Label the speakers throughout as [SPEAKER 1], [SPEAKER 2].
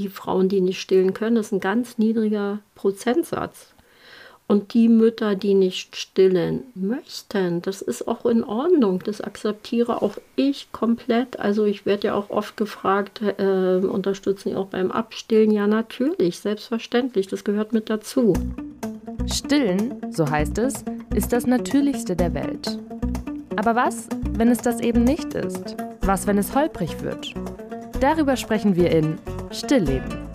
[SPEAKER 1] die Frauen, die nicht stillen können, ist ein ganz niedriger Prozentsatz. Und die Mütter, die nicht stillen möchten, das ist auch in Ordnung. Das akzeptiere auch ich komplett. Also ich werde ja auch oft gefragt, äh, unterstützen Sie auch beim Abstillen? Ja, natürlich, selbstverständlich. Das gehört mit dazu.
[SPEAKER 2] Stillen, so heißt es, ist das Natürlichste der Welt. Aber was, wenn es das eben nicht ist? Was, wenn es holprig wird? Darüber sprechen wir in Stillleben,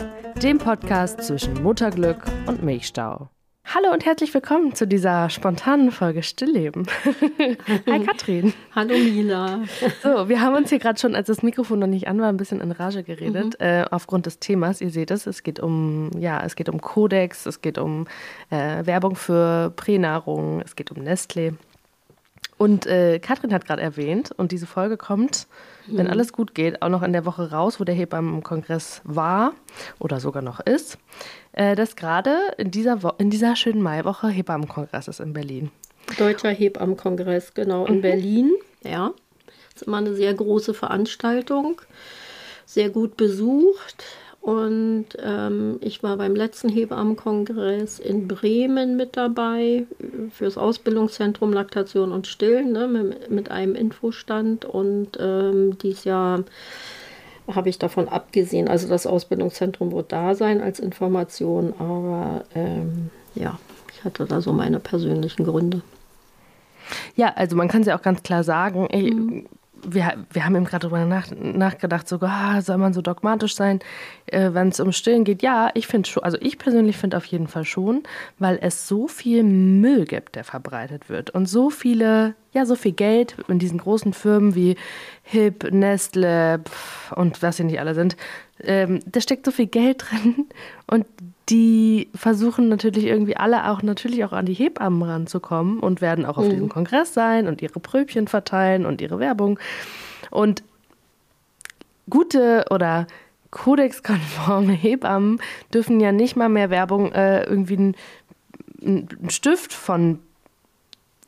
[SPEAKER 2] dem Podcast zwischen Mutterglück und Milchstau. Hallo und herzlich willkommen zu dieser spontanen Folge Stillleben. Hi Katrin.
[SPEAKER 1] Hallo Mila.
[SPEAKER 2] So, wir haben uns hier gerade schon, als das Mikrofon noch nicht an war, ein bisschen in Rage geredet, mhm. äh, aufgrund des Themas. Ihr seht es, es geht um, ja, es geht um Kodex, es geht um äh, Werbung für Pränahrung, es geht um Nestlé. Und äh, Katrin hat gerade erwähnt, und diese Folge kommt, mhm. wenn alles gut geht, auch noch in der Woche raus, wo der Hebammenkongress war oder sogar noch ist, äh, dass gerade in dieser, in dieser schönen Maiwoche Hebammenkongress ist in Berlin.
[SPEAKER 1] Deutscher Hebammenkongress, genau, in mhm. Berlin. Ja, das ist immer eine sehr große Veranstaltung, sehr gut besucht. Und ähm, ich war beim letzten Hebammenkongress in Bremen mit dabei fürs Ausbildungszentrum Laktation und Stillen ne, mit, mit, einem Infostand. Und ähm, dieses Jahr habe ich davon abgesehen. Also das Ausbildungszentrum wird da sein als Information, aber ähm, ja, ich hatte da so meine persönlichen Gründe.
[SPEAKER 2] Ja, also man kann es ja auch ganz klar sagen. Ey, mhm wir, wir haben eben gerade darüber nach, nachgedacht, so, ah, soll man so dogmatisch sein, äh, wenn es um Stillen geht? Ja, ich finde schon, also ich persönlich finde auf jeden Fall schon, weil es so viel Müll gibt, der verbreitet wird und so viele, ja, so viel Geld in diesen großen Firmen wie HIP, Nestle und was sie nicht alle sind, ähm, da steckt so viel Geld drin und die versuchen natürlich irgendwie alle auch natürlich auch an die Hebammen ranzukommen und werden auch auf mhm. diesem Kongress sein und ihre Pröbchen verteilen und ihre Werbung. Und gute oder kodexkonforme Hebammen dürfen ja nicht mal mehr Werbung äh, irgendwie einen, einen Stift von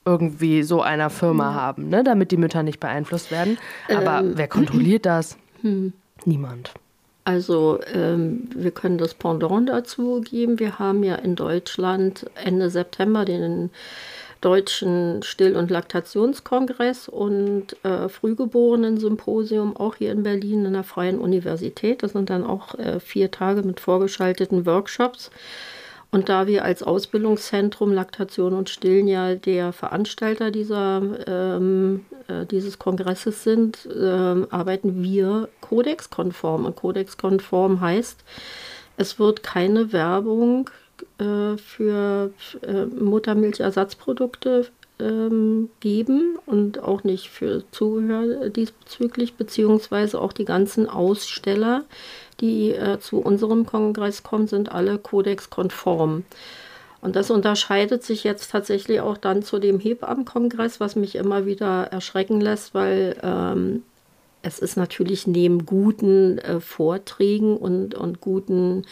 [SPEAKER 2] irgendwie so einer Firma mhm. haben, ne, damit die Mütter nicht beeinflusst werden. Aber ähm. wer kontrolliert das? Mhm. Niemand.
[SPEAKER 1] Also ähm, wir können das Pendant dazu geben. Wir haben ja in Deutschland Ende September den Deutschen Still- und Laktationskongress und äh, Frühgeborenen-Symposium auch hier in Berlin in der Freien Universität. Das sind dann auch äh, vier Tage mit vorgeschalteten Workshops. Und da wir als Ausbildungszentrum Laktation und Stillen ja der Veranstalter dieser, ähm, äh, dieses Kongresses sind, äh, arbeiten wir kodexkonform. Und kodexkonform heißt, es wird keine Werbung äh, für äh, Muttermilchersatzprodukte ähm, geben und auch nicht für Zubehör diesbezüglich, beziehungsweise auch die ganzen Aussteller, die äh, zu unserem Kongress kommen, sind alle kodexkonform. Und das unterscheidet sich jetzt tatsächlich auch dann zu dem Hebammenkongress, was mich immer wieder erschrecken lässt, weil ähm, es ist natürlich neben guten äh, Vorträgen und, und guten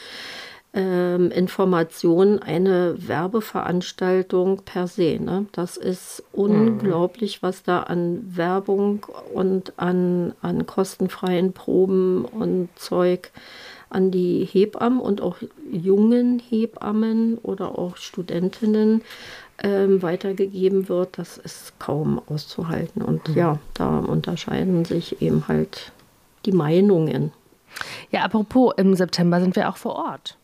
[SPEAKER 1] ähm, Informationen eine Werbeveranstaltung per se. Ne? Das ist unglaublich, was da an Werbung und an, an kostenfreien Proben und Zeug an die Hebammen und auch jungen Hebammen oder auch Studentinnen ähm, weitergegeben wird, das ist kaum auszuhalten. Und mhm. ja, da unterscheiden sich eben halt die Meinungen.
[SPEAKER 2] Ja, apropos, im September sind wir auch vor Ort.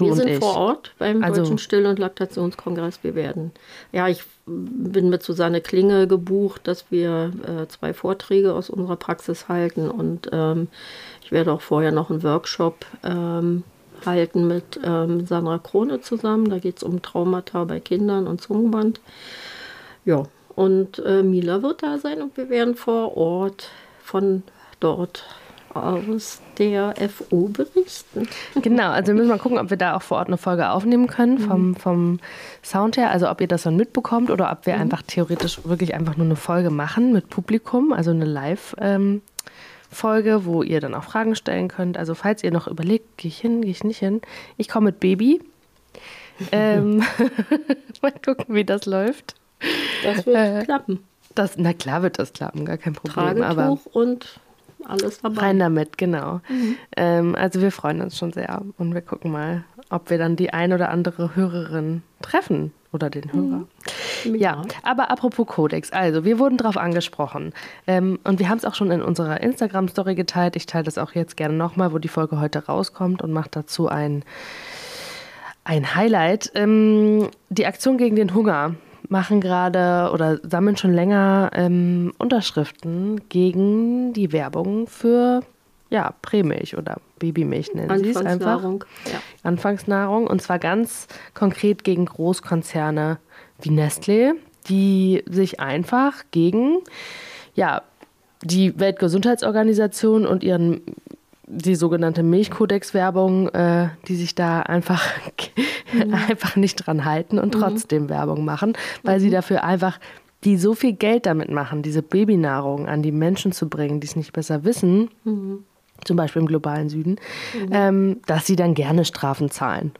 [SPEAKER 1] Du wir sind ich. vor Ort beim also, Deutschen Still- und Laktationskongress. Wir werden, ja, ich bin mit Susanne Klinge gebucht, dass wir äh, zwei Vorträge aus unserer Praxis halten und ähm, ich werde auch vorher noch einen Workshop ähm, halten mit ähm, Sandra Krone zusammen. Da geht es um Traumata bei Kindern und Zungenband. Ja, und äh, Mila wird da sein und wir werden vor Ort von dort aus der FO berichten.
[SPEAKER 2] Genau, also wir müssen mal gucken, ob wir da auch vor Ort eine Folge aufnehmen können vom, mhm. vom Sound her. Also ob ihr das dann mitbekommt oder ob wir mhm. einfach theoretisch wirklich einfach nur eine Folge machen mit Publikum, also eine Live- ähm, Folge, wo ihr dann auch Fragen stellen könnt. Also falls ihr noch überlegt, gehe ich hin, gehe ich nicht hin. Ich komme mit Baby. ähm, mal gucken, wie das läuft.
[SPEAKER 1] Das wird äh, klappen.
[SPEAKER 2] Das, na klar wird das klappen, gar kein Problem.
[SPEAKER 1] Tragetuch
[SPEAKER 2] aber
[SPEAKER 1] und alles dabei.
[SPEAKER 2] Rein damit, genau. Mhm. Ähm, also wir freuen uns schon sehr und wir gucken mal, ob wir dann die ein oder andere Hörerin treffen oder den Hörer. Mhm. Ja, aber apropos Codex, also wir wurden darauf angesprochen ähm, und wir haben es auch schon in unserer Instagram-Story geteilt. Ich teile das auch jetzt gerne nochmal, wo die Folge heute rauskommt und mache dazu ein, ein Highlight. Ähm, die Aktion gegen den Hunger machen gerade oder sammeln schon länger ähm, Unterschriften gegen die Werbung für ja, Prämilch oder Babymilch nennen sie es einfach. Ja. Anfangsnahrung. Und zwar ganz konkret gegen Großkonzerne wie Nestlé, die sich einfach gegen ja, die Weltgesundheitsorganisation und ihren die sogenannte Milchkodex-Werbung, äh, die sich da einfach, mhm. einfach nicht dran halten und mhm. trotzdem Werbung machen, weil mhm. sie dafür einfach, die so viel Geld damit machen, diese Babynahrung an die Menschen zu bringen, die es nicht besser wissen, mhm. zum Beispiel im globalen Süden, mhm. ähm, dass sie dann gerne Strafen zahlen.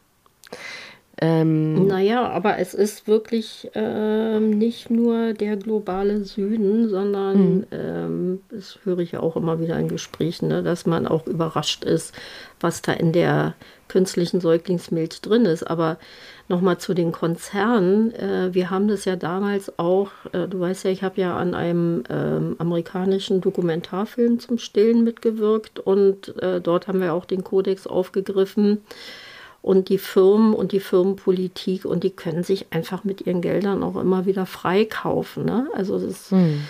[SPEAKER 1] Ähm, naja, aber es ist wirklich ähm, nicht nur der globale Süden, sondern mhm. ähm, das höre ich ja auch immer wieder in Gesprächen, ne, dass man auch überrascht ist, was da in der künstlichen Säuglingsmilch drin ist. Aber nochmal zu den Konzernen. Äh, wir haben das ja damals auch, äh, du weißt ja, ich habe ja an einem äh, amerikanischen Dokumentarfilm zum Stillen mitgewirkt und äh, dort haben wir auch den Kodex aufgegriffen und die Firmen und die Firmenpolitik und die können sich einfach mit ihren Geldern auch immer wieder freikaufen. Ne? Also das hm.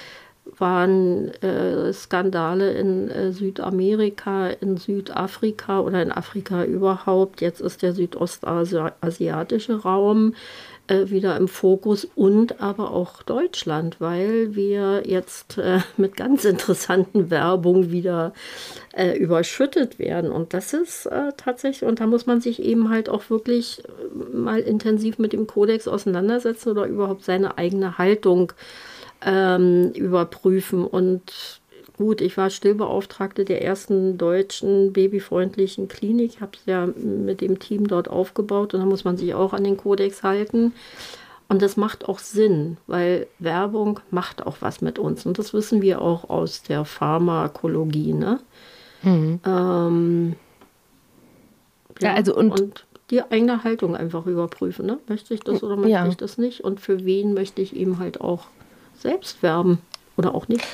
[SPEAKER 1] waren äh, Skandale in äh, Südamerika, in Südafrika oder in Afrika überhaupt. Jetzt ist der südostasiatische Raum wieder im Fokus und aber auch Deutschland, weil wir jetzt äh, mit ganz interessanten Werbung wieder äh, überschüttet werden. Und das ist äh, tatsächlich, und da muss man sich eben halt auch wirklich äh, mal intensiv mit dem Kodex auseinandersetzen oder überhaupt seine eigene Haltung ähm, überprüfen und gut, ich war Stillbeauftragte der ersten deutschen babyfreundlichen Klinik. Ich habe es ja mit dem Team dort aufgebaut und da muss man sich auch an den Kodex halten. Und das macht auch Sinn, weil Werbung macht auch was mit uns. Und das wissen wir auch aus der Pharmakologie. Ne? Mhm. Ähm, ja, ja, also und, und, die eigene Haltung einfach überprüfen. Ne? Möchte ich das oder möchte ja. ich das nicht? Und für wen möchte ich eben halt auch selbst werben oder auch nicht?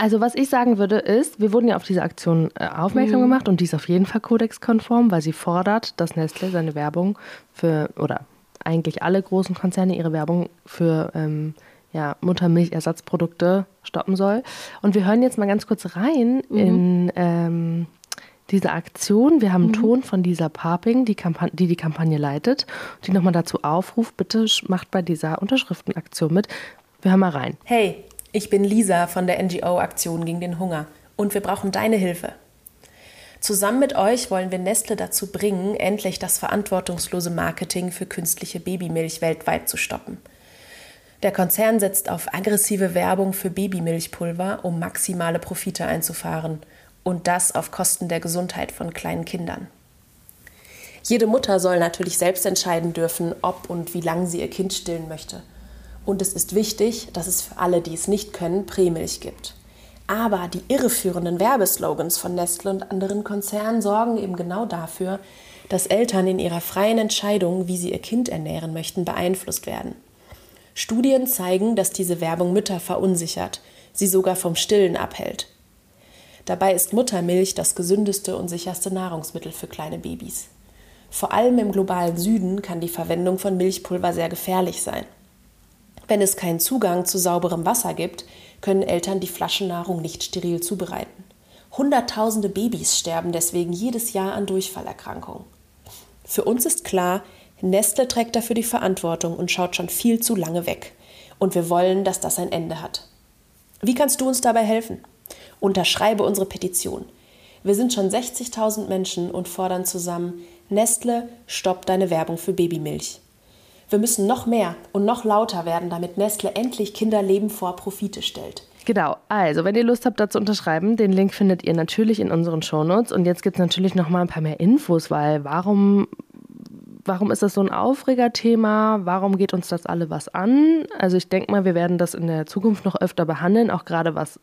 [SPEAKER 2] Also was ich sagen würde ist, wir wurden ja auf diese Aktion äh, aufmerksam mhm. gemacht und die ist auf jeden Fall kodexkonform, weil sie fordert, dass Nestle seine Werbung für, oder eigentlich alle großen Konzerne ihre Werbung für ähm, ja, Muttermilchersatzprodukte stoppen soll. Und wir hören jetzt mal ganz kurz rein mhm. in ähm, diese Aktion. Wir haben einen mhm. Ton von Lisa Paping, die, die die Kampagne leitet, die nochmal dazu aufruft, bitte macht bei dieser Unterschriftenaktion mit. Wir hören mal rein.
[SPEAKER 3] Hey, ich bin Lisa von der NGO Aktion gegen den Hunger und wir brauchen deine Hilfe. Zusammen mit euch wollen wir Nestle dazu bringen, endlich das verantwortungslose Marketing für künstliche Babymilch weltweit zu stoppen. Der Konzern setzt auf aggressive Werbung für Babymilchpulver, um maximale Profite einzufahren und das auf Kosten der Gesundheit von kleinen Kindern. Jede Mutter soll natürlich selbst entscheiden dürfen, ob und wie lange sie ihr Kind stillen möchte. Und es ist wichtig, dass es für alle, die es nicht können, Prämilch gibt. Aber die irreführenden Werbeslogans von Nestle und anderen Konzernen sorgen eben genau dafür, dass Eltern in ihrer freien Entscheidung, wie sie ihr Kind ernähren möchten, beeinflusst werden. Studien zeigen, dass diese Werbung Mütter verunsichert, sie sogar vom Stillen abhält. Dabei ist Muttermilch das gesündeste und sicherste Nahrungsmittel für kleine Babys. Vor allem im globalen Süden kann die Verwendung von Milchpulver sehr gefährlich sein. Wenn es keinen Zugang zu sauberem Wasser gibt, können Eltern die Flaschennahrung nicht steril zubereiten. Hunderttausende Babys sterben deswegen jedes Jahr an Durchfallerkrankungen. Für uns ist klar, Nestle trägt dafür die Verantwortung und schaut schon viel zu lange weg. Und wir wollen, dass das ein Ende hat. Wie kannst du uns dabei helfen? Unterschreibe unsere Petition. Wir sind schon 60.000 Menschen und fordern zusammen, Nestle, stopp deine Werbung für Babymilch. Wir müssen noch mehr und noch lauter werden, damit Nestle endlich Kinderleben vor Profite stellt.
[SPEAKER 2] Genau, also wenn ihr Lust habt, da zu unterschreiben, den Link findet ihr natürlich in unseren Shownotes. Und jetzt gibt es natürlich noch mal ein paar mehr Infos, weil warum, warum ist das so ein Aufregerthema? Warum geht uns das alle was an? Also ich denke mal, wir werden das in der Zukunft noch öfter behandeln, auch gerade was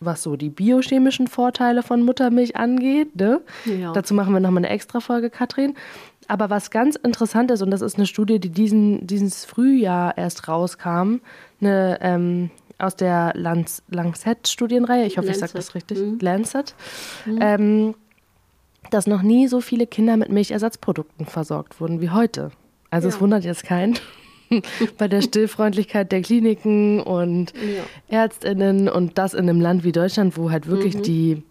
[SPEAKER 2] was so die biochemischen Vorteile von Muttermilch angeht. Ne? Ja. Dazu machen wir nochmal eine extra Folge, Katrin. Aber was ganz interessant ist, und das ist eine Studie, die diesen, dieses Frühjahr erst rauskam, eine, ähm, aus der Lancet-Studienreihe, ich hoffe, Lancet. ich sage das richtig, mhm. Lancet, mhm. Ähm, dass noch nie so viele Kinder mit Milchersatzprodukten versorgt wurden wie heute. Also ja. es wundert jetzt keinen bei der Stillfreundlichkeit der Kliniken und ja. Ärztinnen und das in einem Land wie Deutschland, wo halt wirklich mhm. die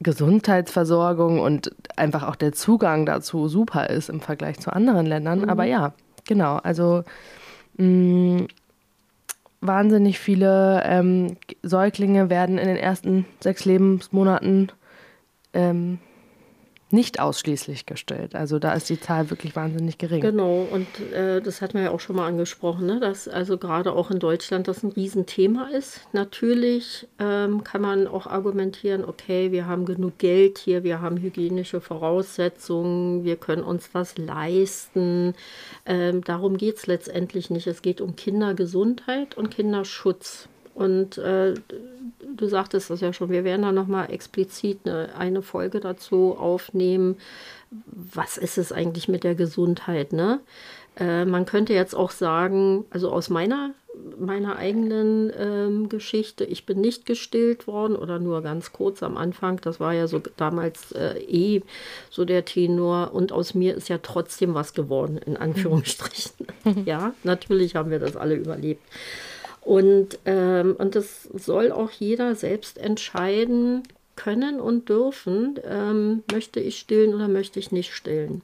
[SPEAKER 2] Gesundheitsversorgung und einfach auch der Zugang dazu super ist im Vergleich zu anderen Ländern. Mhm. Aber ja, genau. Also mh, mm, wahnsinnig viele ähm, Säuglinge werden in den ersten sechs Lebensmonaten ähm, nicht ausschließlich gestellt. Also da ist die Zahl wirklich wahnsinnig gering.
[SPEAKER 1] Genau, und äh, das hatten wir ja auch schon mal angesprochen, ne? dass also gerade auch in Deutschland das ein Riesenthema ist. Natürlich ähm, kann man auch argumentieren, okay, wir haben genug Geld hier, wir haben hygienische Voraussetzungen, wir können uns das leisten. Ähm, darum geht es letztendlich nicht. Es geht um Kindergesundheit und Kinderschutz. Und äh, du sagtest das ja schon, wir werden da nochmal explizit eine, eine Folge dazu aufnehmen. Was ist es eigentlich mit der Gesundheit? Ne? Äh, man könnte jetzt auch sagen, also aus meiner, meiner eigenen ähm, Geschichte, ich bin nicht gestillt worden oder nur ganz kurz am Anfang. Das war ja so damals äh, eh so der Tenor. Und aus mir ist ja trotzdem was geworden, in Anführungsstrichen. ja, natürlich haben wir das alle überlebt. Und, ähm, und das soll auch jeder selbst entscheiden können und dürfen, ähm, möchte ich stillen oder möchte ich nicht stillen.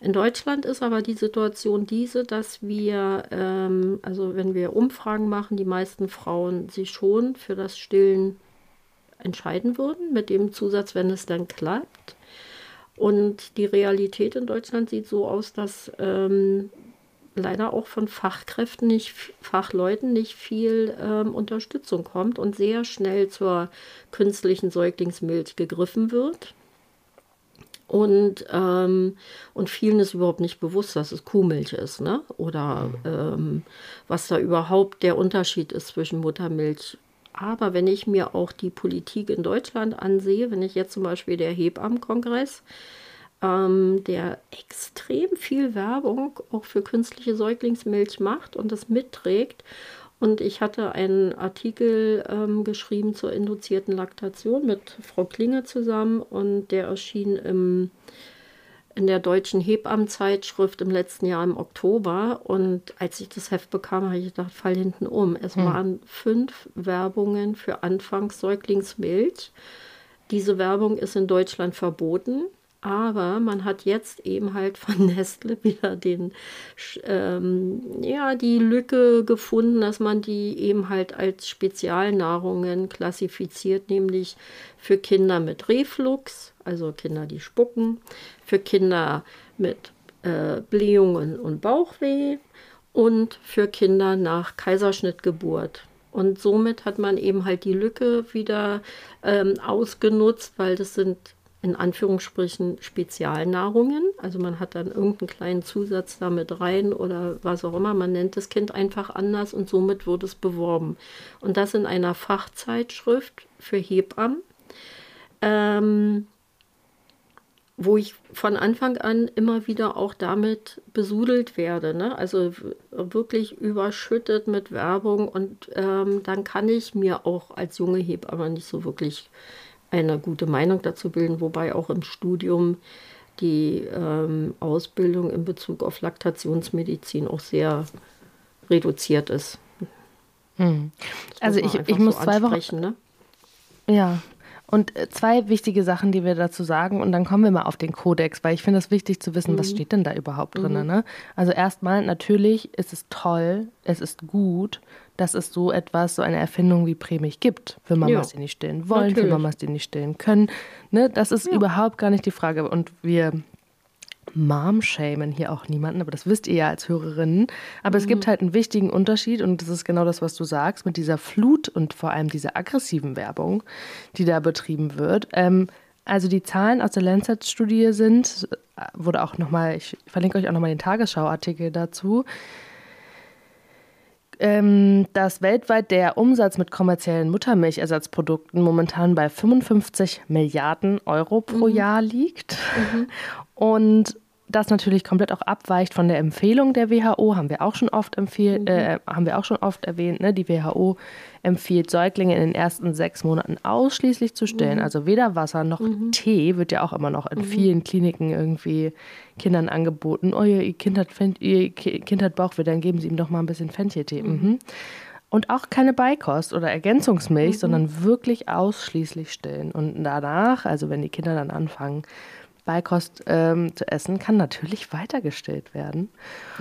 [SPEAKER 1] In Deutschland ist aber die Situation diese, dass wir, ähm, also wenn wir Umfragen machen, die meisten Frauen sich schon für das Stillen entscheiden würden, mit dem Zusatz, wenn es dann klappt. Und die Realität in Deutschland sieht so aus, dass ähm, leider auch von Fachkräften, nicht Fachleuten nicht viel ähm, Unterstützung kommt und sehr schnell zur künstlichen Säuglingsmilch gegriffen wird. Und, ähm, und vielen ist überhaupt nicht bewusst, dass es Kuhmilch ist, ne? Oder ähm, was da überhaupt der Unterschied ist zwischen Muttermilch. Aber wenn ich mir auch die Politik in Deutschland ansehe, wenn ich jetzt zum Beispiel der Hebammenkongress, ähm, der extrem viel Werbung auch für künstliche Säuglingsmilch macht und das mitträgt. Und ich hatte einen Artikel ähm, geschrieben zur induzierten Laktation mit Frau Klinge zusammen und der erschien im, in der deutschen Hebammenzeitschrift im letzten Jahr im Oktober. Und als ich das Heft bekam, habe ich gedacht, fall hinten um. Es hm. waren fünf Werbungen für Anfangssäuglingsmilch. Diese Werbung ist in Deutschland verboten. Aber man hat jetzt eben halt von Nestle wieder den, ähm, ja, die Lücke gefunden, dass man die eben halt als Spezialnahrungen klassifiziert, nämlich für Kinder mit Reflux, also Kinder, die spucken, für Kinder mit äh, Blähungen und Bauchweh und für Kinder nach Kaiserschnittgeburt. Und somit hat man eben halt die Lücke wieder ähm, ausgenutzt, weil das sind in Anführungsstrichen Spezialnahrungen. Also man hat dann irgendeinen kleinen Zusatz damit rein oder was auch immer. Man nennt das Kind einfach anders und somit wird es beworben. Und das in einer Fachzeitschrift für Hebammen, ähm, wo ich von Anfang an immer wieder auch damit besudelt werde. Ne? Also wirklich überschüttet mit Werbung und ähm, dann kann ich mir auch als junge Hebamme nicht so wirklich eine gute Meinung dazu bilden, wobei auch im Studium die ähm, Ausbildung in Bezug auf Laktationsmedizin auch sehr reduziert ist.
[SPEAKER 2] Hm. Also ich, ich muss so zwei Wochen. Ne? Ja, und äh, zwei wichtige Sachen, die wir dazu sagen, und dann kommen wir mal auf den Kodex, weil ich finde es wichtig zu wissen, mhm. was steht denn da überhaupt drin. Mhm. Ne? Also erstmal, natürlich ist es toll, es ist gut, dass es so etwas, so eine Erfindung wie Prämich gibt. Für Mamas, ja. die nicht stillen wollen, natürlich. für Mamas, die nicht stillen können. Ne? Das ist ja. überhaupt gar nicht die Frage. Und wir Mom-Shamen hier auch niemanden, aber das wisst ihr ja als Hörerinnen. Aber mhm. es gibt halt einen wichtigen Unterschied und das ist genau das, was du sagst, mit dieser Flut und vor allem dieser aggressiven Werbung, die da betrieben wird. Ähm, also die Zahlen aus der Lancet-Studie sind, wurde auch nochmal, ich verlinke euch auch nochmal den Tagesschau-Artikel dazu, ähm, dass weltweit der Umsatz mit kommerziellen Muttermilchersatzprodukten momentan bei 55 Milliarden Euro pro mhm. Jahr liegt. Mhm. Und das natürlich komplett auch abweicht von der Empfehlung der WHO, haben wir auch schon oft empfehl mhm. äh, haben wir auch schon oft erwähnt. Ne? Die WHO empfiehlt Säuglinge in den ersten sechs Monaten ausschließlich zu stillen. Mhm. Also weder Wasser noch mhm. Tee wird ja auch immer noch in mhm. vielen Kliniken irgendwie Kindern angeboten. Oh, ihr Kind hat, ihr kind hat Bauchweh, dann geben Sie ihm doch mal ein bisschen Fencheltee. Mhm. mhm. Und auch keine Beikost oder Ergänzungsmilch, sondern wirklich ausschließlich stillen. Und danach, also wenn die Kinder dann anfangen, Beikost ähm, zu essen, kann natürlich weitergestellt werden.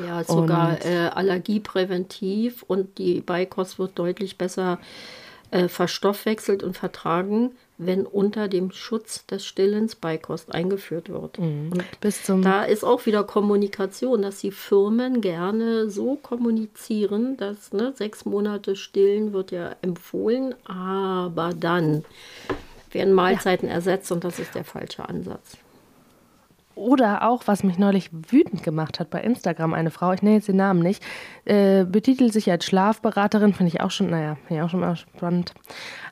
[SPEAKER 1] Ja, sogar äh, allergiepräventiv und die Beikost wird deutlich besser äh, verstoffwechselt und vertragen, wenn unter dem Schutz des Stillens Beikost eingeführt wird. Mhm. Bis zum da ist auch wieder Kommunikation, dass die Firmen gerne so kommunizieren, dass ne, sechs Monate Stillen wird ja empfohlen, aber dann werden Mahlzeiten ja. ersetzt und das ist der falsche Ansatz.
[SPEAKER 2] Oder auch, was mich neulich wütend gemacht hat bei Instagram, eine Frau, ich nenne jetzt den Namen nicht, äh, betitelt sich als Schlafberaterin, finde ich auch schon, naja, finde ich auch schon mal spannend.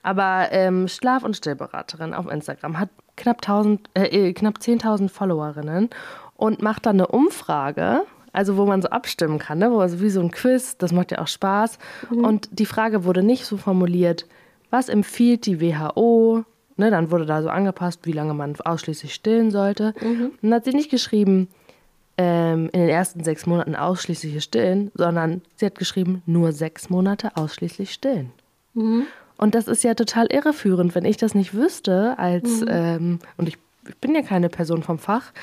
[SPEAKER 2] Aber ähm, Schlaf- und Stillberaterin auf Instagram hat knapp, 1000, äh, äh knapp 10.000 Followerinnen und macht dann eine Umfrage, also wo man so abstimmen kann, ne? wo also wie so ein Quiz, das macht ja auch Spaß. Mhm. Und die Frage wurde nicht so formuliert, was empfiehlt die WHO Ne, dann wurde da so angepasst, wie lange man ausschließlich stillen sollte. Mhm. Und dann hat sie nicht geschrieben, ähm, in den ersten sechs Monaten ausschließlich stillen, sondern sie hat geschrieben, nur sechs Monate ausschließlich stillen. Mhm. Und das ist ja total irreführend, wenn ich das nicht wüsste, als, mhm. ähm, und ich, ich bin ja keine Person vom Fach,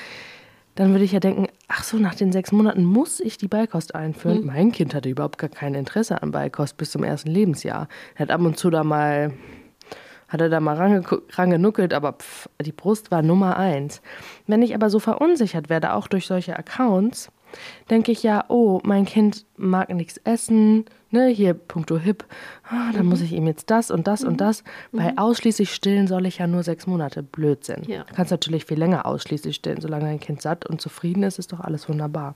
[SPEAKER 2] dann würde ich ja denken, ach so, nach den sechs Monaten muss ich die Beikost einführen. Mhm. Mein Kind hatte überhaupt gar kein Interesse an Beikost bis zum ersten Lebensjahr. Er hat ab und zu da mal hat er da mal rangenuckelt, aber pff, die Brust war Nummer eins. Wenn ich aber so verunsichert werde, auch durch solche Accounts, denke ich ja, oh, mein Kind mag nichts essen, ne, hier puncto hip, oh, dann mhm. muss ich ihm jetzt das und das mhm. und das. Weil mhm. ausschließlich stillen soll ich ja nur sechs Monate. Blödsinn. Ja. Du kannst natürlich viel länger ausschließlich stillen. Solange dein Kind satt und zufrieden ist, ist doch alles wunderbar.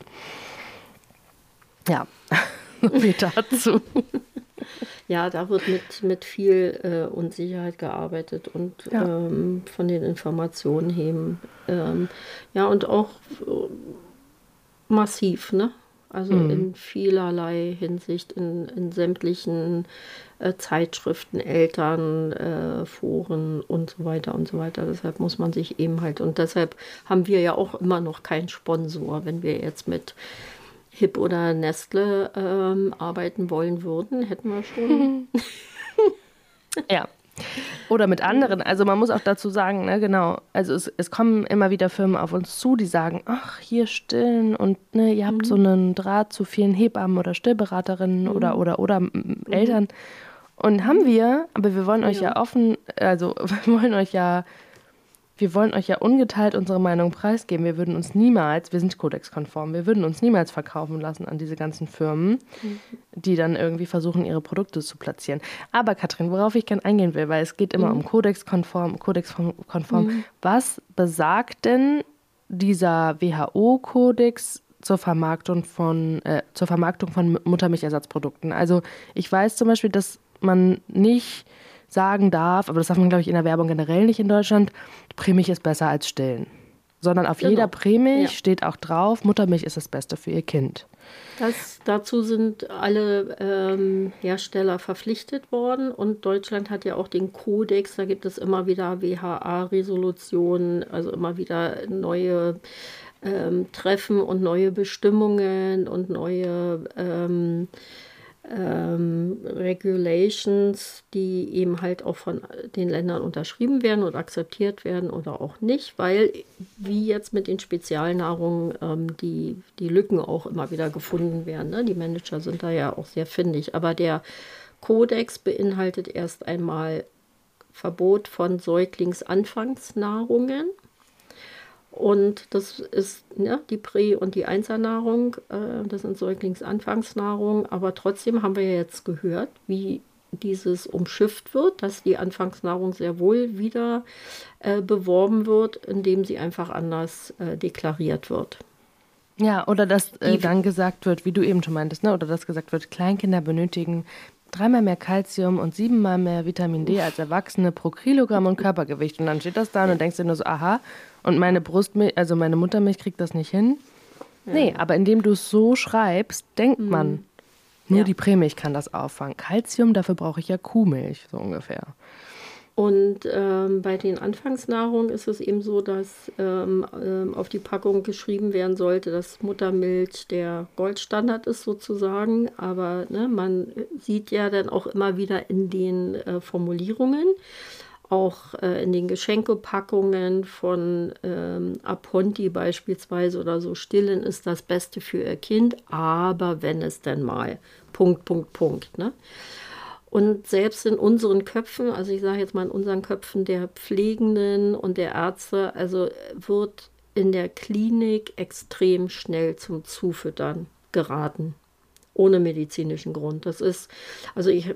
[SPEAKER 2] Ja, so viel dazu.
[SPEAKER 1] Ja, da wird mit, mit viel äh, Unsicherheit gearbeitet und ja. ähm, von den Informationen heben. Ähm, ja, und auch äh, massiv, ne? Also mhm. in vielerlei Hinsicht, in, in sämtlichen äh, Zeitschriften, Eltern, äh, Foren und so weiter und so weiter. Deshalb muss man sich eben halt, und deshalb haben wir ja auch immer noch keinen Sponsor, wenn wir jetzt mit HIP oder Nestle ähm, arbeiten wollen würden, hätten wir schon.
[SPEAKER 2] ja. Oder mit anderen. Also man muss auch dazu sagen, ne, genau, also es, es kommen immer wieder Firmen auf uns zu, die sagen, ach, hier stillen und ne, ihr habt mhm. so einen Draht zu vielen Hebammen oder Stillberaterinnen mhm. oder oder oder mhm. Eltern. Und haben wir, aber wir wollen euch ja, ja offen, also wir wollen euch ja wir wollen euch ja ungeteilt unsere Meinung preisgeben. Wir würden uns niemals, wir sind kodexkonform, wir würden uns niemals verkaufen lassen an diese ganzen Firmen, die dann irgendwie versuchen, ihre Produkte zu platzieren. Aber Katrin, worauf ich gerne eingehen will, weil es geht immer mhm. um kodexkonform, kodexkonform. Mhm. Was besagt denn dieser WHO-Kodex zur Vermarktung von, äh, zur Vermarktung von Muttermilchersatzprodukten? Also ich weiß zum Beispiel, dass man nicht sagen darf, aber das darf man, glaube ich, in der Werbung generell nicht in Deutschland, Prämilch ist besser als Stillen. Sondern auf genau. jeder Prämilch ja. steht auch drauf, Muttermilch ist das Beste für ihr Kind.
[SPEAKER 1] Das, dazu sind alle ähm, Hersteller verpflichtet worden und Deutschland hat ja auch den Kodex, da gibt es immer wieder WHA-Resolutionen, also immer wieder neue ähm, Treffen und neue Bestimmungen und neue ähm, ähm, Regulations, die eben halt auch von den Ländern unterschrieben werden und akzeptiert werden oder auch nicht, weil wie jetzt mit den Spezialnahrungen ähm, die, die Lücken auch immer wieder gefunden werden. Ne? Die Manager sind da ja auch sehr findig, aber der Kodex beinhaltet erst einmal Verbot von Säuglingsanfangsnahrungen und das ist ja, die Prä- und die Einzelnahrung, äh, das sind Säuglingsanfangsnahrung. Aber trotzdem haben wir ja jetzt gehört, wie dieses umschifft wird, dass die Anfangsnahrung sehr wohl wieder äh, beworben wird, indem sie einfach anders äh, deklariert wird.
[SPEAKER 2] Ja, oder dass äh, dann gesagt wird, wie du eben schon meintest, ne? oder dass gesagt wird, Kleinkinder benötigen dreimal mehr Kalzium und siebenmal mehr Vitamin D als Erwachsene pro Kilogramm und Körpergewicht. Und dann steht das da und du denkst dir nur so, aha, und meine Brustmilch, also meine Muttermilch kriegt das nicht hin. Ja. Nee, aber indem du es so schreibst, denkt mhm. man, nur ja. die Prämilch kann das auffangen. Kalzium, dafür brauche ich ja Kuhmilch, so ungefähr.
[SPEAKER 1] Und ähm, bei den Anfangsnahrungen ist es eben so, dass ähm, ähm, auf die Packung geschrieben werden sollte, dass Muttermilch der Goldstandard ist sozusagen. Aber ne, man sieht ja dann auch immer wieder in den äh, Formulierungen, auch äh, in den Geschenkepackungen von ähm, Aponti beispielsweise oder so, stillen ist das Beste für ihr Kind, aber wenn es denn mal, Punkt, Punkt, Punkt. Ne? Und selbst in unseren Köpfen, also ich sage jetzt mal in unseren Köpfen der Pflegenden und der Ärzte, also wird in der Klinik extrem schnell zum Zufüttern geraten. Ohne medizinischen Grund. Das ist, also ich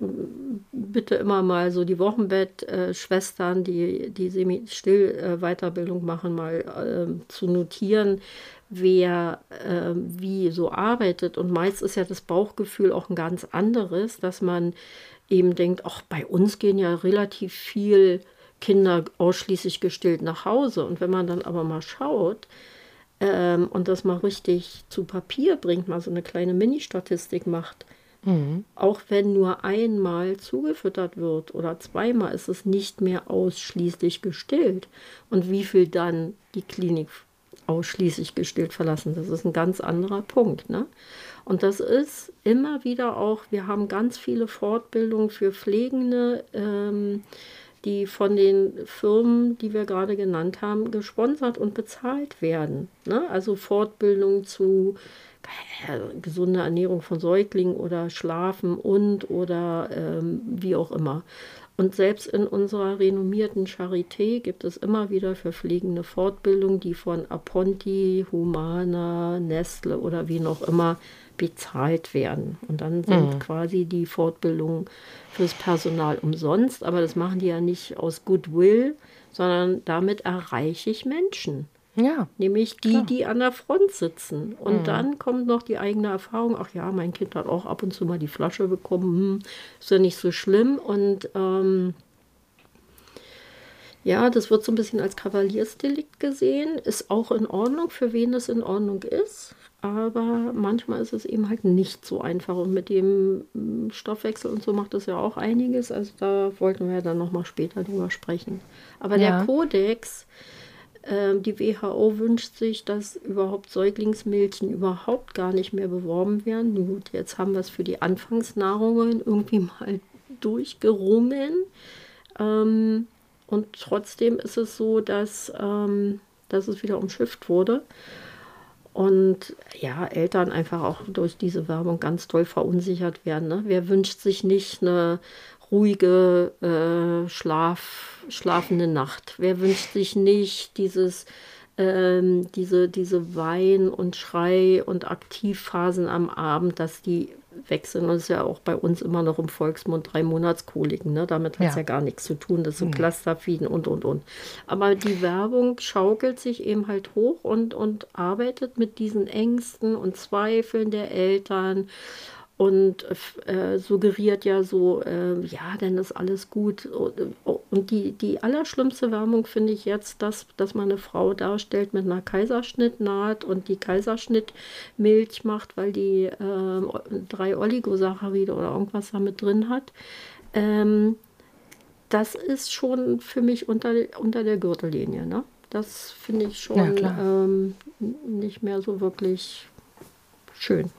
[SPEAKER 1] bitte immer mal so die Wochenbettschwestern, die die Semi-Still-Weiterbildung machen, mal äh, zu notieren, wer äh, wie so arbeitet. Und meist ist ja das Bauchgefühl auch ein ganz anderes, dass man eben denkt, ach, bei uns gehen ja relativ viel Kinder ausschließlich gestillt nach Hause. Und wenn man dann aber mal schaut ähm, und das mal richtig zu Papier bringt, mal so eine kleine Mini-Statistik macht, mhm. auch wenn nur einmal zugefüttert wird oder zweimal, ist es nicht mehr ausschließlich gestillt. Und wie viel dann die Klinik ausschließlich gestillt verlassen, das ist ein ganz anderer Punkt. Ne? Und das ist immer wieder auch, wir haben ganz viele Fortbildungen für Pflegende, ähm, die von den Firmen, die wir gerade genannt haben, gesponsert und bezahlt werden. Ne? Also Fortbildung zu äh, gesunder Ernährung von Säuglingen oder Schlafen und oder ähm, wie auch immer. Und selbst in unserer renommierten Charité gibt es immer wieder verpflegende Fortbildungen, die von Aponti, Humana, Nestle oder wie noch immer bezahlt werden. Und dann sind mhm. quasi die Fortbildungen fürs Personal umsonst, aber das machen die ja nicht aus Goodwill, sondern damit erreiche ich Menschen. Ja. Nämlich die, klar. die an der Front sitzen. Und mhm. dann kommt noch die eigene Erfahrung, ach ja, mein Kind hat auch ab und zu mal die Flasche bekommen, hm, ist ja nicht so schlimm. Und ähm, ja, das wird so ein bisschen als Kavaliersdelikt gesehen, ist auch in Ordnung, für wen es in Ordnung ist aber manchmal ist es eben halt nicht so einfach. Und mit dem hm, Stoffwechsel und so macht das ja auch einiges. Also da wollten wir ja dann nochmal später drüber sprechen. Aber ja. der Kodex, die WHO wünscht sich, dass überhaupt Säuglingsmilchen überhaupt gar nicht mehr beworben werden. Gut, jetzt haben wir es für die Anfangsnahrungen irgendwie mal durchgerungen. Ähm, und trotzdem ist es so, dass, ähm, dass es wieder umschifft wurde. Und ja, Eltern einfach auch durch diese Werbung ganz toll verunsichert werden. Ne? Wer wünscht sich nicht eine ruhige, äh, Schlaf, schlafende Nacht? Wer wünscht sich nicht dieses, ähm, diese, diese Wein- und Schrei- und Aktivphasen am Abend, dass die wechseln. Und es ist ja auch bei uns immer noch im Volksmund drei Monatskoliken. Ne? Damit hat es ja. ja. gar nichts zu tun. Das sind mhm. Clusterfiden und, und, und. Aber die Werbung schaukelt sich eben halt hoch und, und arbeitet mit diesen Ängsten und Zweifeln der Eltern und äh, suggeriert ja so, äh, ja, dann ist alles gut. Und die, die allerschlimmste Werbung finde ich jetzt, dass, dass man eine Frau darstellt mit einer Kaiserschnittnaht und die Kaiserschnittmilch macht, weil die äh, drei Oligosaccharide oder irgendwas da mit drin hat. Ähm, das ist schon für mich unter, unter der Gürtellinie. Ne? Das finde ich schon ja, ähm, nicht mehr so wirklich schön.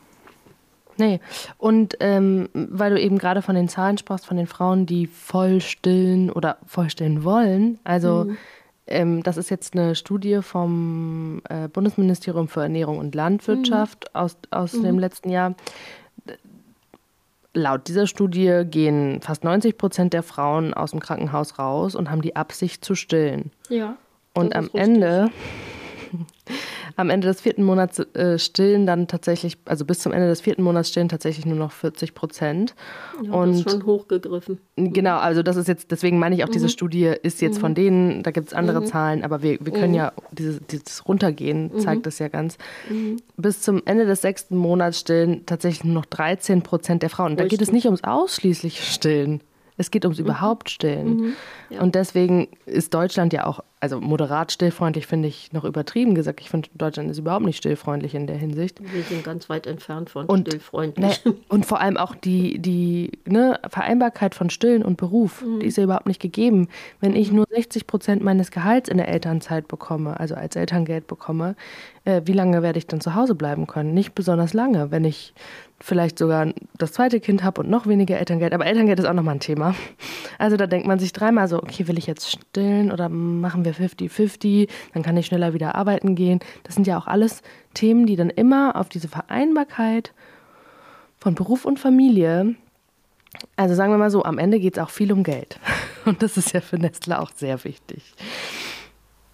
[SPEAKER 2] Nee. Und ähm, weil du eben gerade von den Zahlen sprachst, von den Frauen, die voll stillen oder voll stillen wollen. Also mhm. ähm, das ist jetzt eine Studie vom äh, Bundesministerium für Ernährung und Landwirtschaft mhm. aus, aus mhm. dem letzten Jahr. Laut dieser Studie gehen fast 90 Prozent der Frauen aus dem Krankenhaus raus und haben die Absicht zu stillen. Ja. Und am Ende am Ende des vierten Monats äh, stillen dann tatsächlich, also bis zum Ende des vierten Monats stillen tatsächlich nur noch 40 Prozent.
[SPEAKER 1] Ja, und das ist schon hochgegriffen.
[SPEAKER 2] Genau, also das ist jetzt, deswegen meine ich auch, mhm. diese Studie ist jetzt mhm. von denen, da gibt es andere mhm. Zahlen, aber wir, wir können mhm. ja, dieses, dieses Runtergehen mhm. zeigt das ja ganz. Mhm. Bis zum Ende des sechsten Monats stillen tatsächlich nur noch 13 Prozent der Frauen. Und da geht es nicht ums ausschließliche Stillen. Es geht ums überhaupt Stillen. Ja. Und deswegen ist Deutschland ja auch, also moderat stillfreundlich finde ich noch übertrieben gesagt. Ich finde, Deutschland ist überhaupt nicht stillfreundlich in der Hinsicht.
[SPEAKER 1] Wir sind ganz weit entfernt von
[SPEAKER 2] und,
[SPEAKER 1] stillfreundlich.
[SPEAKER 2] Ne, und vor allem auch die, die ne, Vereinbarkeit von Stillen und Beruf, mhm. die ist ja überhaupt nicht gegeben. Wenn ich nur 60 Prozent meines Gehalts in der Elternzeit bekomme, also als Elterngeld bekomme, äh, wie lange werde ich dann zu Hause bleiben können? Nicht besonders lange, wenn ich vielleicht sogar das zweite Kind habe und noch weniger Elterngeld. Aber Elterngeld ist auch nochmal ein Thema. Also da denkt man sich dreimal so, okay, will ich jetzt stillen oder machen wir 50-50, dann kann ich schneller wieder arbeiten gehen. Das sind ja auch alles Themen, die dann immer auf diese Vereinbarkeit von Beruf und Familie, also sagen wir mal so, am Ende geht es auch viel um Geld. Und das ist ja für Nestle auch sehr wichtig.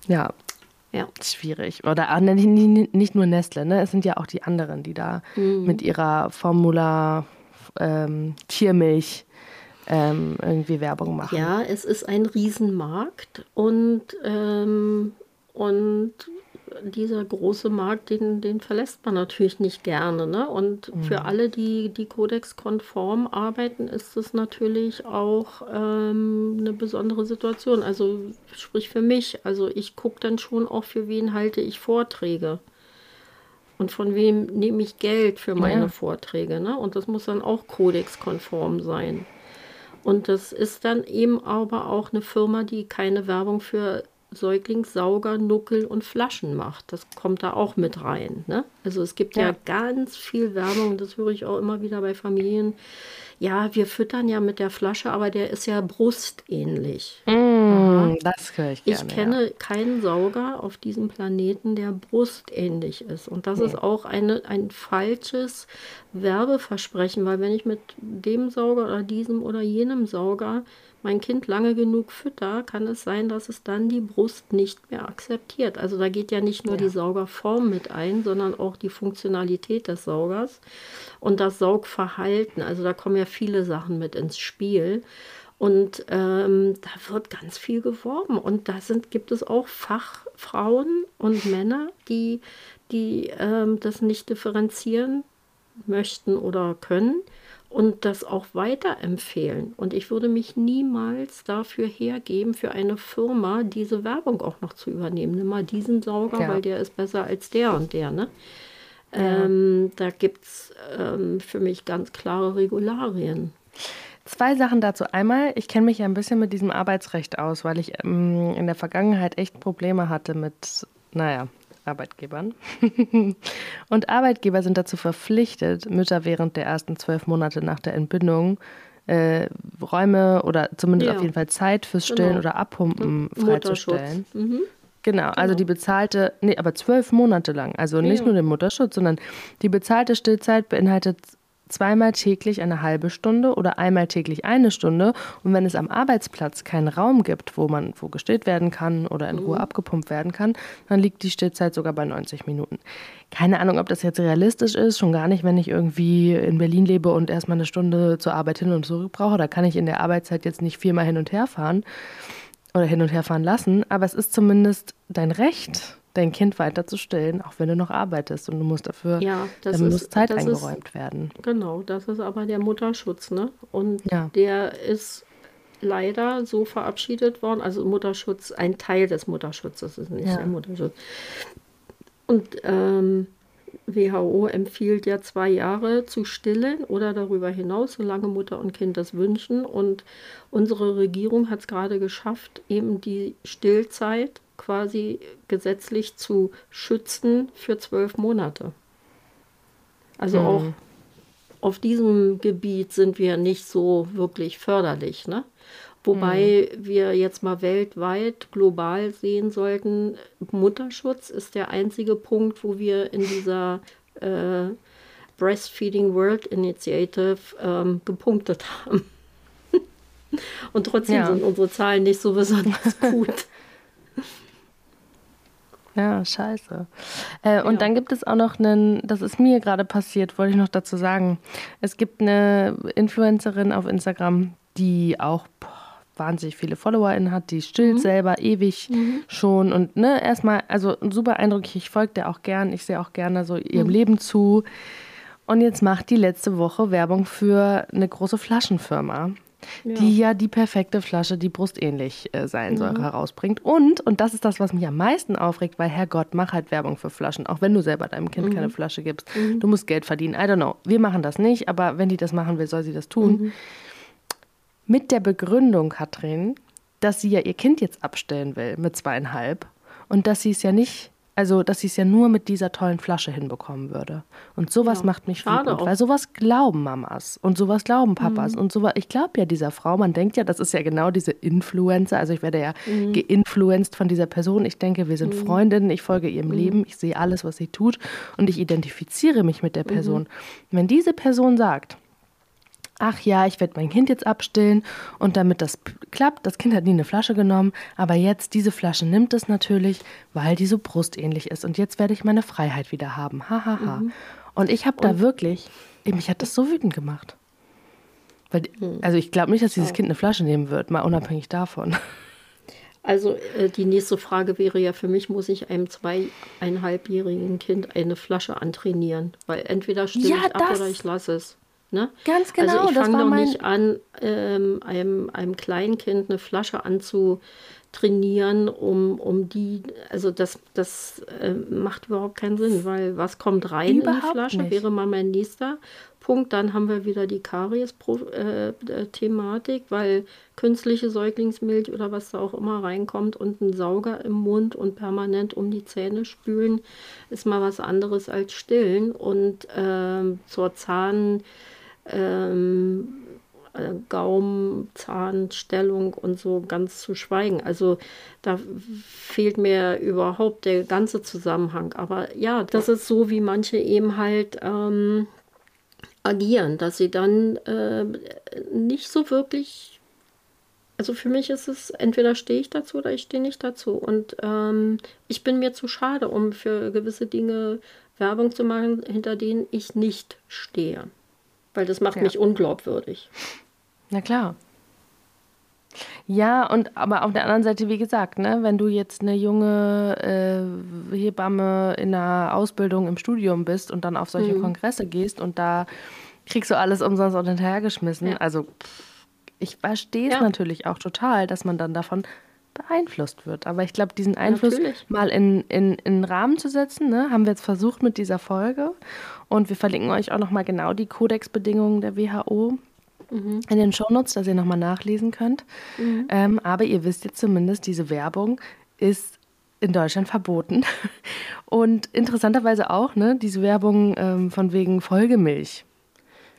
[SPEAKER 2] Ja, ja. Schwierig. Oder ah, nicht, nicht nur Nestle, ne? Es sind ja auch die anderen, die da mhm. mit ihrer Formula ähm, Tiermilch ähm, irgendwie Werbung machen.
[SPEAKER 1] Ja, es ist ein Riesenmarkt und, ähm, und dieser große Markt, den, den verlässt man natürlich nicht gerne. Ne? Und mhm. für alle, die, die kodexkonform arbeiten, ist es natürlich auch ähm, eine besondere Situation. Also sprich für mich. Also ich gucke dann schon auch, für wen halte ich Vorträge. Und von wem nehme ich Geld für meine ja. Vorträge. Ne? Und das muss dann auch kodexkonform sein. Und das ist dann eben aber auch eine Firma, die keine Werbung für Säuglingssauger, Nuckel und Flaschen macht. Das kommt da auch mit rein. Ne? Also es gibt ja. ja ganz viel Werbung, das höre ich auch immer wieder bei Familien. Ja, wir füttern ja mit der Flasche, aber der ist ja brustähnlich.
[SPEAKER 2] Mm, das höre ich
[SPEAKER 1] gerne. Ich kenne ja. keinen Sauger auf diesem Planeten, der brustähnlich ist. Und das nee. ist auch eine, ein falsches Werbeversprechen, weil wenn ich mit dem Sauger oder diesem oder jenem Sauger mein Kind lange genug fütter, kann es sein, dass es dann die Brust nicht mehr akzeptiert. Also da geht ja nicht nur ja. die Saugerform mit ein, sondern auch die Funktionalität des Saugers und das Saugverhalten. Also da kommen ja viele Sachen mit ins Spiel. Und ähm, da wird ganz viel geworben. Und da sind, gibt es auch Fachfrauen und Männer, die, die ähm, das nicht differenzieren möchten oder können und das auch weiterempfehlen. Und ich würde mich niemals dafür hergeben, für eine Firma diese Werbung auch noch zu übernehmen. Nimm mal diesen Sauger, ja. weil der ist besser als der und der. Ne? Ja. Ähm, da gibt es ähm, für mich ganz klare Regularien.
[SPEAKER 2] Zwei Sachen dazu. Einmal, ich kenne mich ja ein bisschen mit diesem Arbeitsrecht aus, weil ich ähm, in der Vergangenheit echt Probleme hatte mit, naja, Arbeitgebern. und Arbeitgeber sind dazu verpflichtet, Mütter während der ersten zwölf Monate nach der Entbindung äh, Räume oder zumindest ja. auf jeden Fall Zeit fürs Stillen genau. oder Abpumpen freizustellen. Mhm. Genau, also genau. die bezahlte, nee, aber zwölf Monate lang. Also nicht ja. nur den Mutterschutz, sondern die bezahlte Stillzeit beinhaltet zweimal täglich eine halbe Stunde oder einmal täglich eine Stunde. Und wenn es am Arbeitsplatz keinen Raum gibt, wo man wo gestillt werden kann oder in Ruhe mhm. abgepumpt werden kann, dann liegt die Stillzeit sogar bei 90 Minuten. Keine Ahnung, ob das jetzt realistisch ist, schon gar nicht, wenn ich irgendwie in Berlin lebe und erstmal eine Stunde zur Arbeit hin und zurück brauche. Da kann ich in der Arbeitszeit jetzt nicht viermal hin und her fahren oder hin und her fahren lassen, aber es ist zumindest dein Recht dein Kind weiterzustellen, auch wenn du noch arbeitest und du musst dafür, ja, das dann ist, muss Zeit eingeräumt ist, werden.
[SPEAKER 1] Genau, das ist aber der Mutterschutz, ne? Und ja. der ist leider so verabschiedet worden, also Mutterschutz, ein Teil des Mutterschutzes ist nicht ja. der Mutterschutz. Und ähm, WHO empfiehlt ja zwei Jahre zu stillen oder darüber hinaus, solange Mutter und Kind das wünschen. Und unsere Regierung hat es gerade geschafft, eben die Stillzeit quasi gesetzlich zu schützen für zwölf Monate. Also mhm. auch auf diesem Gebiet sind wir nicht so wirklich förderlich. Ne? Wobei mhm. wir jetzt mal weltweit global sehen sollten, Mutterschutz ist der einzige Punkt, wo wir in dieser äh, Breastfeeding World Initiative ähm, gepunktet haben. Und trotzdem ja. sind unsere Zahlen nicht so besonders gut.
[SPEAKER 2] Ja, scheiße. Äh, und ja. dann gibt es auch noch einen, das ist mir gerade passiert, wollte ich noch dazu sagen. Es gibt eine Influencerin auf Instagram, die auch boah, wahnsinnig viele FollowerInnen hat, die stillt mhm. selber ewig mhm. schon und ne, erstmal, also super eindrücklich, ich folge der auch gern, ich sehe auch gerne so ihrem mhm. Leben zu. Und jetzt macht die letzte Woche Werbung für eine große Flaschenfirma ja. die ja die perfekte Flasche, die brustähnlich äh, sein soll, mhm. herausbringt. Und, und das ist das, was mich am meisten aufregt, weil Herrgott, mach halt Werbung für Flaschen, auch wenn du selber deinem Kind mhm. keine Flasche gibst. Mhm. Du musst Geld verdienen. I don't know. Wir machen das nicht, aber wenn die das machen will, soll sie das tun. Mhm. Mit der Begründung, Katrin, dass sie ja ihr Kind jetzt abstellen will mit zweieinhalb und dass sie es ja nicht also, dass sie es ja nur mit dieser tollen Flasche hinbekommen würde. Und sowas ja, macht mich wütend, weil sowas glauben Mamas und sowas glauben Papas mhm. und sowas. Ich glaube ja dieser Frau, man denkt ja, das ist ja genau diese Influencer. Also ich werde ja mhm. geinfluenced von dieser Person. Ich denke, wir sind mhm. Freundinnen, ich folge ihrem mhm. Leben, ich sehe alles, was sie tut und ich identifiziere mich mit der mhm. Person. Wenn diese Person sagt, ach ja, ich werde mein Kind jetzt abstillen und damit das klappt, das Kind hat nie eine Flasche genommen, aber jetzt diese Flasche nimmt es natürlich, weil die so brustähnlich ist und jetzt werde ich meine Freiheit wieder haben. Hahaha. Ha, ha. mhm. Und ich habe da wirklich, mich hat das so wütend gemacht. Weil, mhm. also ich glaube nicht, dass dieses Kind eine Flasche nehmen wird, mal unabhängig davon.
[SPEAKER 1] Also äh, die nächste Frage wäre ja für mich, muss ich einem zweieinhalbjährigen Kind eine Flasche antrainieren? Weil entweder stille ja, ich ab oder ich lasse es. Ne?
[SPEAKER 2] Ganz genau.
[SPEAKER 1] Also ich fange doch nicht an, ähm, einem, einem Kleinkind eine Flasche anzutrainieren, um, um die, also das, das äh, macht überhaupt keinen Sinn, weil was kommt rein überhaupt in die Flasche, nicht. wäre mal mein nächster Punkt. Dann haben wir wieder die Karies-Thematik, äh, weil künstliche Säuglingsmilch oder was da auch immer reinkommt und ein Sauger im Mund und permanent um die Zähne spülen, ist mal was anderes als stillen. Und äh, zur Zahn ähm, äh, Gaumen, Zahnstellung und so ganz zu schweigen. Also da fehlt mir überhaupt der ganze Zusammenhang. Aber ja, das ist so, wie manche eben halt ähm, agieren, dass sie dann äh, nicht so wirklich. Also für mich ist es, entweder stehe ich dazu oder ich stehe nicht dazu. Und ähm, ich bin mir zu schade, um für gewisse Dinge Werbung zu machen, hinter denen ich nicht stehe weil das macht ja. mich unglaubwürdig.
[SPEAKER 2] Na klar. Ja, und aber auf der anderen Seite, wie gesagt, ne, wenn du jetzt eine junge äh, Hebamme in einer Ausbildung im Studium bist und dann auf solche mhm. Kongresse gehst und da kriegst du alles umsonst unter hergeschmissen. Ja. Also ich verstehe es ja. natürlich auch total, dass man dann davon beeinflusst wird. Aber ich glaube, diesen Einfluss Natürlich. mal in, in, in Rahmen zu setzen, ne, haben wir jetzt versucht mit dieser Folge. Und wir verlinken euch auch nochmal genau die Kodexbedingungen der WHO mhm. in den Shownotes, dass ihr nochmal nachlesen könnt. Mhm. Ähm, aber ihr wisst jetzt zumindest, diese Werbung ist in Deutschland verboten. Und interessanterweise auch, ne, diese Werbung ähm, von wegen Folgemilch.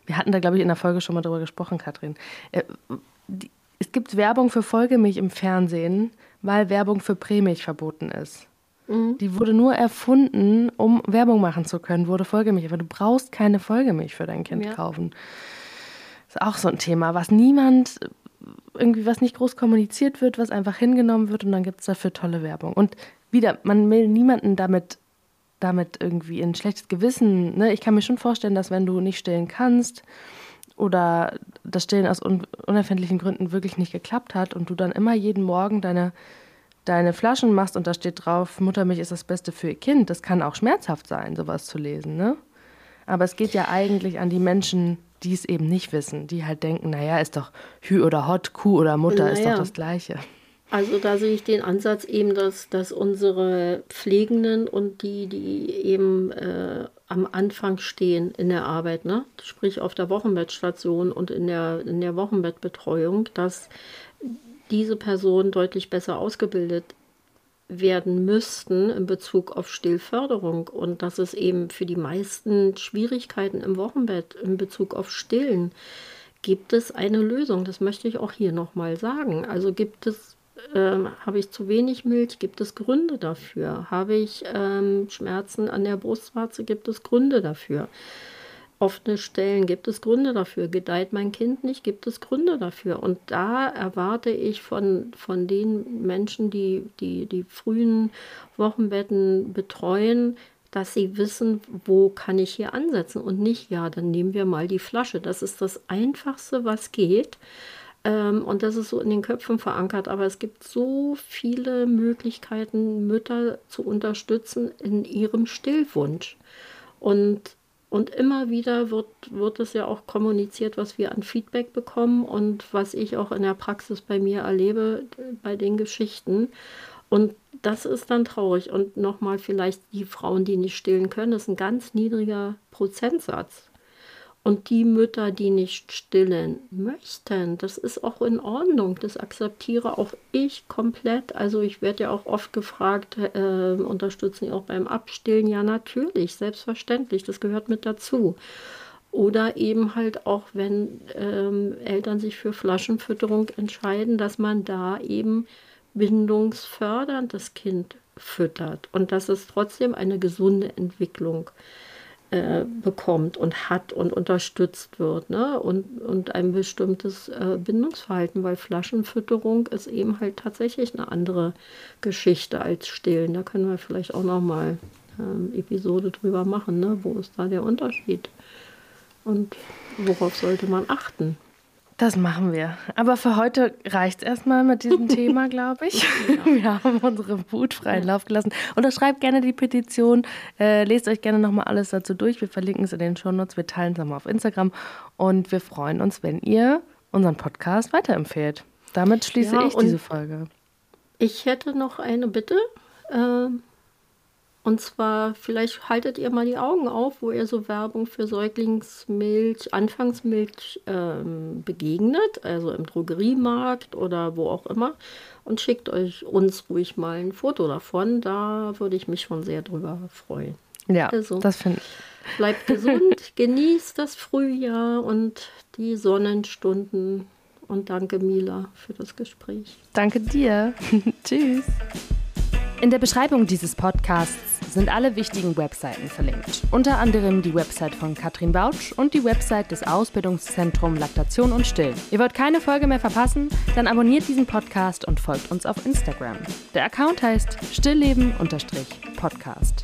[SPEAKER 2] Wir hatten da, glaube ich, in der Folge schon mal drüber gesprochen, Katrin. Äh, die, es gibt Werbung für Folgemilch im Fernsehen, weil Werbung für Prämilch verboten ist. Mhm. Die wurde nur erfunden, um Werbung machen zu können, wurde Folgemilch. Aber du brauchst keine Folgemilch für dein Kind ja. kaufen. Ist auch so ein Thema, was niemand, irgendwie was nicht groß kommuniziert wird, was einfach hingenommen wird und dann gibt es dafür tolle Werbung. Und wieder, man will niemanden damit, damit irgendwie in schlechtes Gewissen. Ne? Ich kann mir schon vorstellen, dass wenn du nicht stillen kannst, oder das Stillen aus un unerfindlichen Gründen wirklich nicht geklappt hat und du dann immer jeden Morgen deine, deine Flaschen machst und da steht drauf, Muttermilch ist das Beste für ihr Kind, das kann auch schmerzhaft sein, sowas zu lesen, ne? Aber es geht ja eigentlich an die Menschen, die es eben nicht wissen, die halt denken, naja, ist doch Hü oder Hot, Kuh oder Mutter, naja. ist doch das Gleiche.
[SPEAKER 1] Also da sehe ich den Ansatz eben, dass, dass unsere Pflegenden und die, die eben äh, am Anfang stehen in der Arbeit, ne? sprich auf der Wochenbettstation und in der, in der Wochenbettbetreuung, dass diese Personen deutlich besser ausgebildet werden müssten in Bezug auf Stillförderung und dass es eben für die meisten Schwierigkeiten im Wochenbett in Bezug auf Stillen gibt es eine Lösung. Das möchte ich auch hier nochmal sagen. Also gibt es ähm, habe ich zu wenig Milch? Gibt es Gründe dafür? Habe ich ähm, Schmerzen an der Brustwarze? Gibt es Gründe dafür? offene Stellen, gibt es Gründe dafür. Gedeiht mein Kind nicht, gibt es Gründe dafür. Und da erwarte ich von, von den Menschen, die, die die frühen Wochenbetten betreuen, dass sie wissen, wo kann ich hier ansetzen und nicht, ja, dann nehmen wir mal die Flasche. Das ist das Einfachste, was geht. Ähm, und das ist so in den Köpfen verankert. Aber es gibt so viele Möglichkeiten, Mütter zu unterstützen in ihrem Stillwunsch. Und und immer wieder wird, wird es ja auch kommuniziert, was wir an Feedback bekommen und was ich auch in der Praxis bei mir erlebe, bei den Geschichten. Und das ist dann traurig. Und nochmal vielleicht die Frauen, die nicht stillen können, das ist ein ganz niedriger Prozentsatz. Und die Mütter, die nicht stillen möchten, das ist auch in Ordnung. Das akzeptiere auch ich komplett. Also ich werde ja auch oft gefragt, äh, unterstützen Sie auch beim Abstillen? Ja, natürlich, selbstverständlich. Das gehört mit dazu. Oder eben halt auch, wenn ähm, Eltern sich für Flaschenfütterung entscheiden, dass man da eben bindungsfördernd das Kind füttert und dass es trotzdem eine gesunde Entwicklung äh, bekommt und hat und unterstützt wird ne? und, und ein bestimmtes äh, Bindungsverhalten, weil Flaschenfütterung ist eben halt tatsächlich eine andere Geschichte als Stillen. Da können wir vielleicht auch noch mal ähm, Episode drüber machen, ne? wo ist da der Unterschied und worauf sollte man achten?
[SPEAKER 2] Das machen wir. Aber für heute reicht es erstmal mit diesem Thema, glaube ich. Ja. Wir haben unsere Wut freien Lauf gelassen. Unterschreibt gerne die Petition. Äh, lest euch gerne nochmal alles dazu durch. Wir verlinken es in den Shownotes. Wir teilen es nochmal auf Instagram. Und wir freuen uns, wenn ihr unseren Podcast weiterempfehlt. Damit schließe ja, ich diese Folge.
[SPEAKER 1] Ich hätte noch eine Bitte. Ähm und zwar, vielleicht haltet ihr mal die Augen auf, wo ihr so Werbung für Säuglingsmilch, Anfangsmilch ähm, begegnet, also im Drogeriemarkt oder wo auch immer, und schickt euch uns ruhig mal ein Foto davon. Da würde ich mich schon sehr drüber freuen.
[SPEAKER 2] Ja, also, das finde ich.
[SPEAKER 1] Bleibt gesund, genießt das Frühjahr und die Sonnenstunden. Und danke, Mila, für das Gespräch.
[SPEAKER 2] Danke dir. Tschüss.
[SPEAKER 4] In der Beschreibung dieses Podcasts sind alle wichtigen Webseiten verlinkt. Unter anderem die Website von Katrin Bautsch und die Website des Ausbildungszentrums Laktation und Stillen. Ihr wollt keine Folge mehr verpassen? Dann abonniert diesen Podcast und folgt uns auf Instagram. Der Account heißt stillleben-podcast.